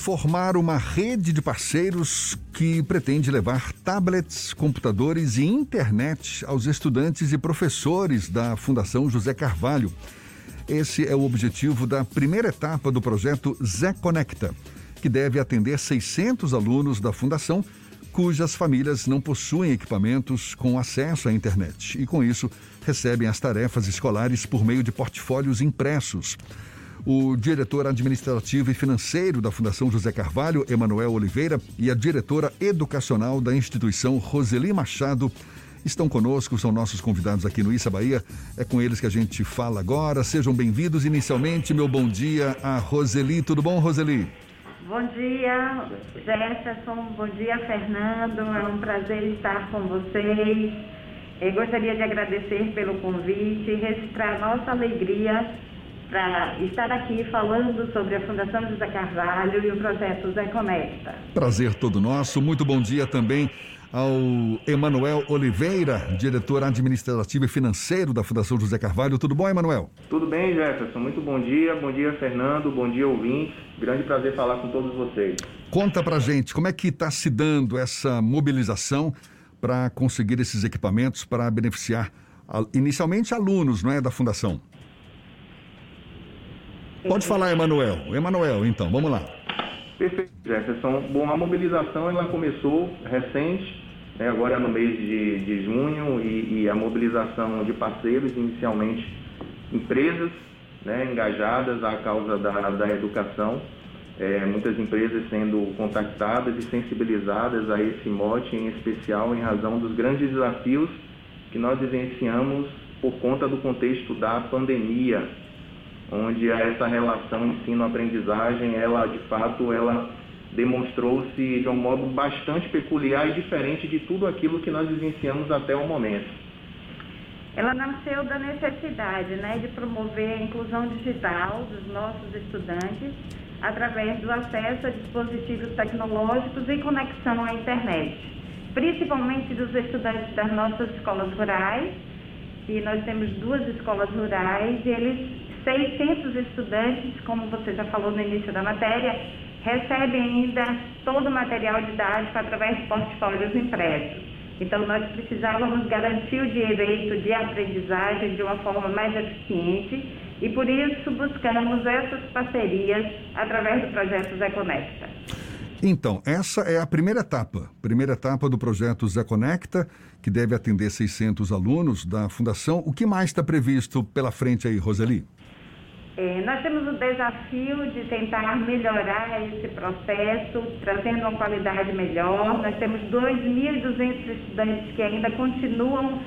formar uma rede de parceiros que pretende levar tablets, computadores e internet aos estudantes e professores da Fundação José Carvalho. Esse é o objetivo da primeira etapa do projeto Zé Conecta, que deve atender 600 alunos da Fundação cujas famílias não possuem equipamentos com acesso à internet e, com isso, recebem as tarefas escolares por meio de portfólios impressos. O diretor administrativo e financeiro da Fundação José Carvalho, Emanuel Oliveira, e a diretora educacional da instituição, Roseli Machado, estão conosco, são nossos convidados aqui no Issa Bahia. É com eles que a gente fala agora. Sejam bem-vindos. Inicialmente, meu bom dia a Roseli. Tudo bom, Roseli? Bom dia, Jefferson. Bom dia, Fernando. É um prazer estar com vocês. Eu gostaria de agradecer pelo convite e registrar nossa alegria para estar aqui falando sobre a Fundação José Carvalho e o projeto Zé Conecta. Prazer todo nosso. Muito bom dia também ao Emanuel Oliveira, diretor administrativo e financeiro da Fundação José Carvalho. Tudo bom, Emanuel? Tudo bem, Jefferson. Muito bom dia. Bom dia, Fernando. Bom dia, ouvintes. Grande prazer falar com todos vocês. Conta pra gente como é que está se dando essa mobilização para conseguir esses equipamentos para beneficiar inicialmente alunos, não é, da Fundação? Pode falar, Emanuel. Emanuel, então, vamos lá. Perfeito, Jefferson. Bom, a mobilização ela começou recente, né, agora no mês de, de junho, e, e, a mobilização de parceiros, inicialmente empresas né, engajadas à causa da, da educação, é, muitas empresas sendo contactadas e sensibilizadas a esse mote, em especial em razão dos grandes desafios que nós vivenciamos por conta do contexto da pandemia onde essa relação ensino-aprendizagem, ela de fato, ela demonstrou-se de um modo bastante peculiar e diferente de tudo aquilo que nós vivenciamos até o momento. Ela nasceu da necessidade né, de promover a inclusão digital dos nossos estudantes através do acesso a dispositivos tecnológicos e conexão à internet, principalmente dos estudantes das nossas escolas rurais, e nós temos duas escolas rurais, e eles 600 estudantes, como você já falou no início da matéria, recebem ainda todo o material didático através de portfólios impressos. Então, nós precisávamos garantir o direito de aprendizagem de uma forma mais eficiente e, por isso, buscamos essas parcerias através do projeto Zé Conecta. Então, essa é a primeira etapa, primeira etapa do projeto Zé Conecta, que deve atender 600 alunos da Fundação. O que mais está previsto pela frente aí, Roseli? É, nós temos o desafio de tentar melhorar esse processo, trazendo uma qualidade melhor. Nós temos 2.200 estudantes que ainda continuam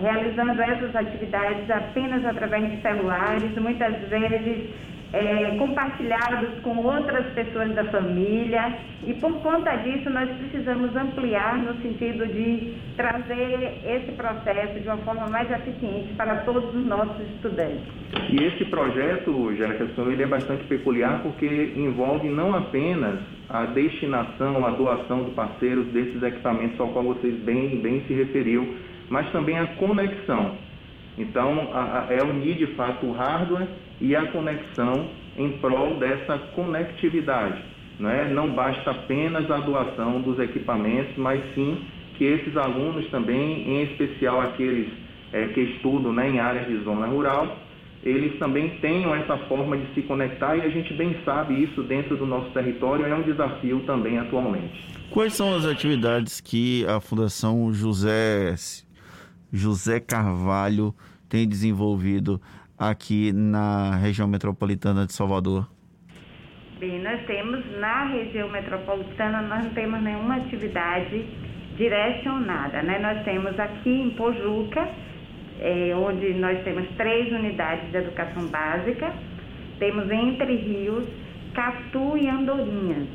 realizando essas atividades apenas através de celulares, muitas vezes é, compartilhados com outras pessoas da família e por conta disso nós precisamos ampliar no sentido de trazer esse processo de uma forma mais eficiente para todos os nossos estudantes. E esse projeto, Jefferson, ele é bastante peculiar porque envolve não apenas a destinação, a doação do parceiro desses equipamentos ao qual vocês bem, bem se referiu, mas também a conexão. Então, a, a, é unir de fato o hardware e a conexão em prol dessa conectividade. Não, é? não basta apenas a doação dos equipamentos, mas sim que esses alunos também, em especial aqueles é, que estudam né, em áreas de zona rural, eles também tenham essa forma de se conectar e a gente bem sabe isso dentro do nosso território, é um desafio também atualmente. Quais são as atividades que a Fundação José, José Carvalho tem desenvolvido aqui na região metropolitana de Salvador? Bem, nós temos na região metropolitana, nós não temos nenhuma atividade direcionada, né? Nós temos aqui em Pojuca, é, onde nós temos três unidades de educação básica, temos Entre Rios, Catu e Andorinhas.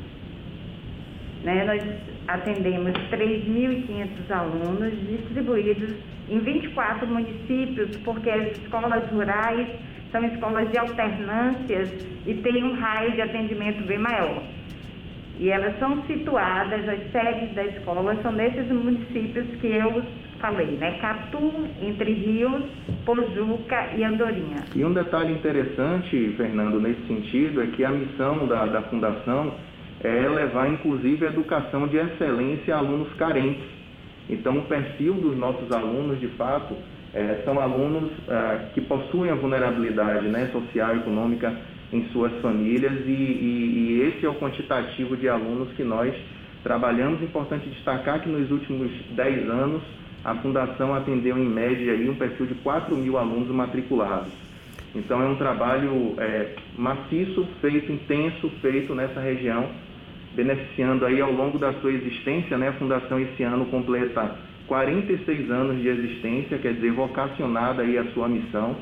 Né? Nós atendemos 3.500 alunos distribuídos em 24 municípios, porque as escolas rurais são escolas de alternâncias e têm um raio de atendimento bem maior. E elas são situadas, as sedes da escola são nesses municípios que eu falei, né? Catu, Entre Rios, Pojuca e Andorinha. E um detalhe interessante, Fernando, nesse sentido, é que a missão da, da Fundação é levar inclusive educação de excelência a alunos carentes. Então, o perfil dos nossos alunos, de fato, é, são alunos é, que possuem a vulnerabilidade né, social e econômica em suas famílias e, e, e, esse é o quantitativo de alunos que nós trabalhamos. Importante destacar que nos últimos 10 anos a Fundação atendeu em média aí, um perfil de 4 mil alunos matriculados. Então é um trabalho é, maciço, feito, intenso, feito nessa região, beneficiando aí ao longo da sua existência, né? A Fundação esse ano completa 46 anos de existência, quer dizer, vocacionada aí a sua missão,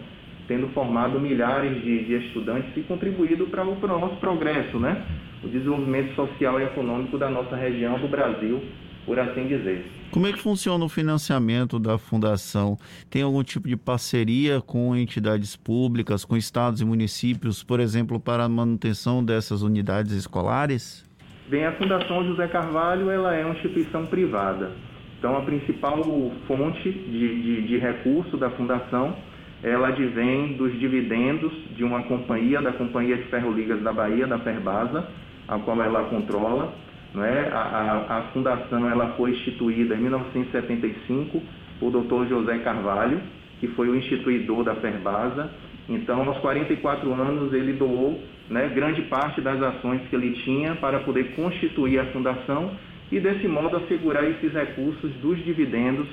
tendo formado milhares de, de estudantes e contribuído para o, para o nosso progresso, né? O desenvolvimento social e econômico da nossa região, do Brasil, por assim dizer. Como é que funciona o financiamento da fundação? Tem algum tipo de parceria com entidades públicas, com estados e municípios, por exemplo, para a manutenção dessas unidades escolares? Bem, a Fundação José Carvalho ela é uma instituição privada. Então, a principal fonte de, de, de recurso da fundação ela advém dos dividendos de uma companhia, da Companhia de Ferroligas da Bahia, da Ferbasa, a qual ela controla. Né? A, a, a, fundação ela foi instituída em 1975 por Dr. José Carvalho, que foi o instituidor da Ferbasa. Então, aos 44 anos, ele doou né, grande parte das ações que ele tinha para poder constituir a fundação e desse modo assegurar esses recursos dos dividendos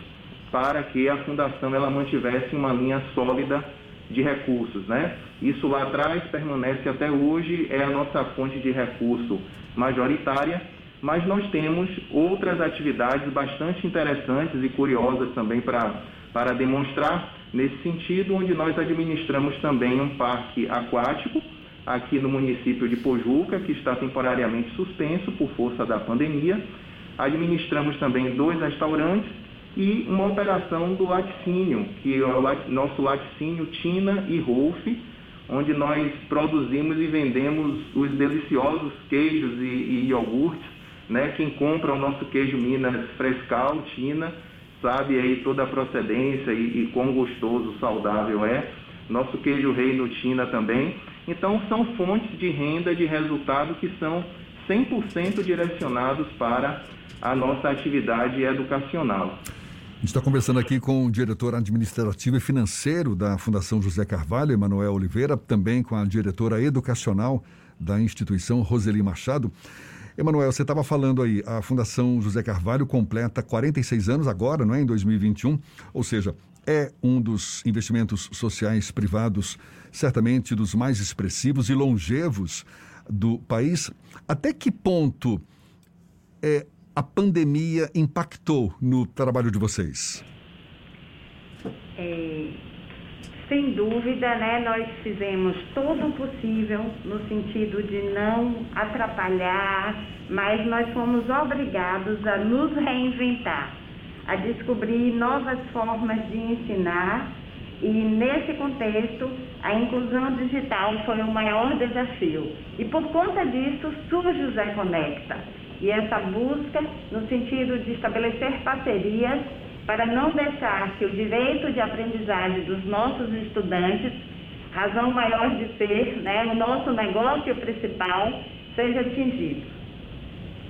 para que a fundação ela mantivesse uma linha sólida de recursos, né? Isso lá atrás permanece até hoje, é a nossa fonte de recurso majoritária, mas nós temos outras atividades bastante interessantes e curiosas também para, para demonstrar nesse sentido, onde nós administramos também um parque aquático aqui no município de Pojuca, que está temporariamente suspenso por força da pandemia. Administramos também dois restaurantes e uma operação do laticínio, que é o nosso laticínio Tina e Rolf, onde nós produzimos e vendemos os deliciosos queijos e, e iogurtes. Né? Quem compra o nosso queijo Minas Frescal, Tina, sabe aí toda a procedência e, e quão gostoso, saudável é. Nosso queijo Reino Tina também. Então, são fontes de renda, de resultado que são 100% direcionados para a nossa atividade educacional. A gente está conversando aqui com o diretor administrativo e financeiro da Fundação José Carvalho, Emanuel Oliveira, também com a diretora educacional da instituição, Roseli Machado. Emanuel, você estava falando aí, a Fundação José Carvalho completa 46 anos agora, não é? Em 2021, ou seja, é um dos investimentos sociais privados, certamente dos mais expressivos e longevos do país. Até que ponto é, a pandemia impactou no trabalho de vocês? É, sem dúvida, né, nós fizemos todo o possível no sentido de não atrapalhar, mas nós fomos obrigados a nos reinventar, a descobrir novas formas de ensinar e nesse contexto, a inclusão digital foi o maior desafio. E por conta disso, surge o Zé Conecta, e essa busca no sentido de estabelecer parcerias para não deixar que o direito de aprendizagem dos nossos estudantes, razão maior de ser, né, o nosso negócio principal, seja atingido.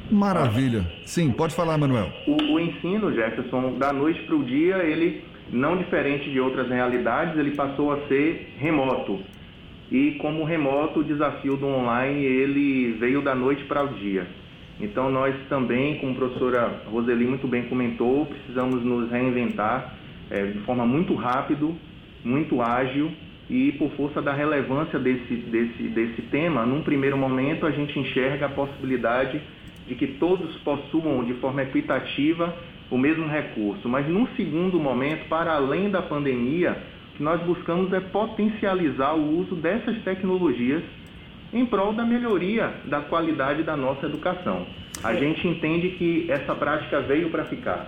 Maravilha. Sim, pode falar, Manuel. O, o ensino, Jefferson, da noite para o dia, ele, não diferente de outras realidades, ele passou a ser remoto. E como remoto, o desafio do online, ele veio da noite para o dia. Então, nós também, como a professora Roseli muito bem comentou, precisamos nos reinventar é, de forma muito rápida, muito ágil e por força da relevância desse, desse, desse tema, num primeiro momento a gente enxerga a possibilidade de que todos possuam de forma equitativa o mesmo recurso. Mas num segundo momento, para além da pandemia, o que nós buscamos é potencializar o uso dessas tecnologias em prol da melhoria da qualidade da nossa educação. A é. gente entende que essa prática veio para ficar.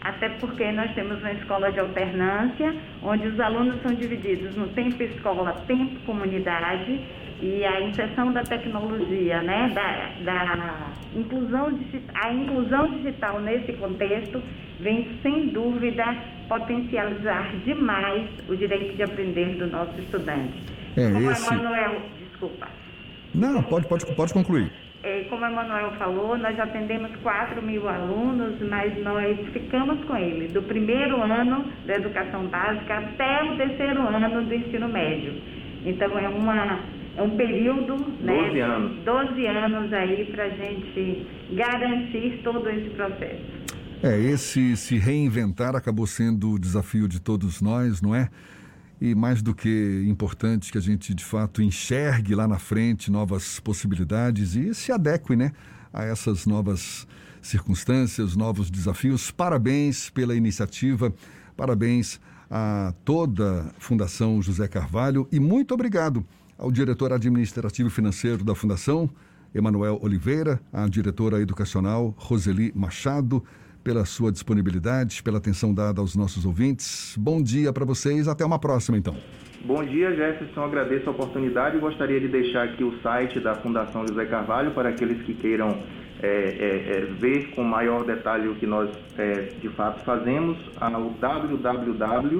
Até porque nós temos uma escola de alternância, onde os alunos são divididos no tempo escola, tempo comunidade, e a inserção da tecnologia, né, da, da inclusão, a inclusão digital nesse contexto vem sem dúvida potencializar demais o direito de aprender do nosso estudante. É, Como esse... Manuel, desculpa. Não, pode, pode, pode concluir. é, como a Manuel falou, nós já atendemos 4 mil alunos, mas nós ficamos com ele do primeiro ano da educação básica até o terceiro ano do ensino médio. Então é, uma, é um período, 12 né, anos, 12 anos aí para a gente garantir todo esse processo. É, esse se reinventar acabou sendo o desafio de todos nós, não é? E mais do que importante que a gente de fato enxergue lá na frente novas possibilidades e se adeque, né, a essas novas circunstâncias, novos desafios. Parabéns pela iniciativa, parabéns a toda a Fundação José Carvalho e muito obrigado ao diretor administrativo e financeiro da Fundação, Emanuel Oliveira, à diretora educacional Roseli Machado, pela sua disponibilidade, pela atenção dada aos nossos ouvintes. Bom dia para vocês, até uma próxima então. Bom dia, Jefferson. Agradeço a oportunidade e gostaria de deixar aqui o site da Fundação José Carvalho para aqueles que queiram é, é, é, ver com maior detalhe o que nós é, de fato fazemos, ao www.fjc.org.br.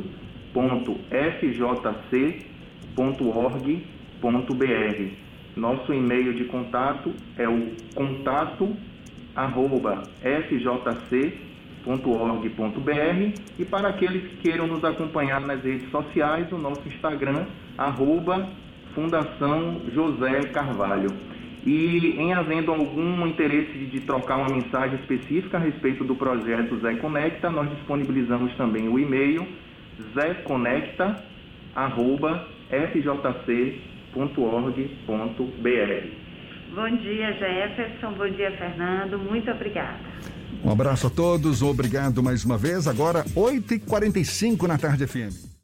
Nosso e-mail de contato é o contato fjc.org.br e para aqueles que queiram nos acompanhar nas redes sociais, o nosso Instagram, arroba Fundação José Carvalho. E em havendo algum interesse de trocar uma mensagem específica a respeito do projeto Zé Conecta, nós disponibilizamos também o e-mail zconecta.fjc.org.br. Bom dia, Jefferson. Bom dia, Fernando. Muito obrigada. Um abraço a todos. Obrigado mais uma vez. Agora, 8h45 na tarde FM.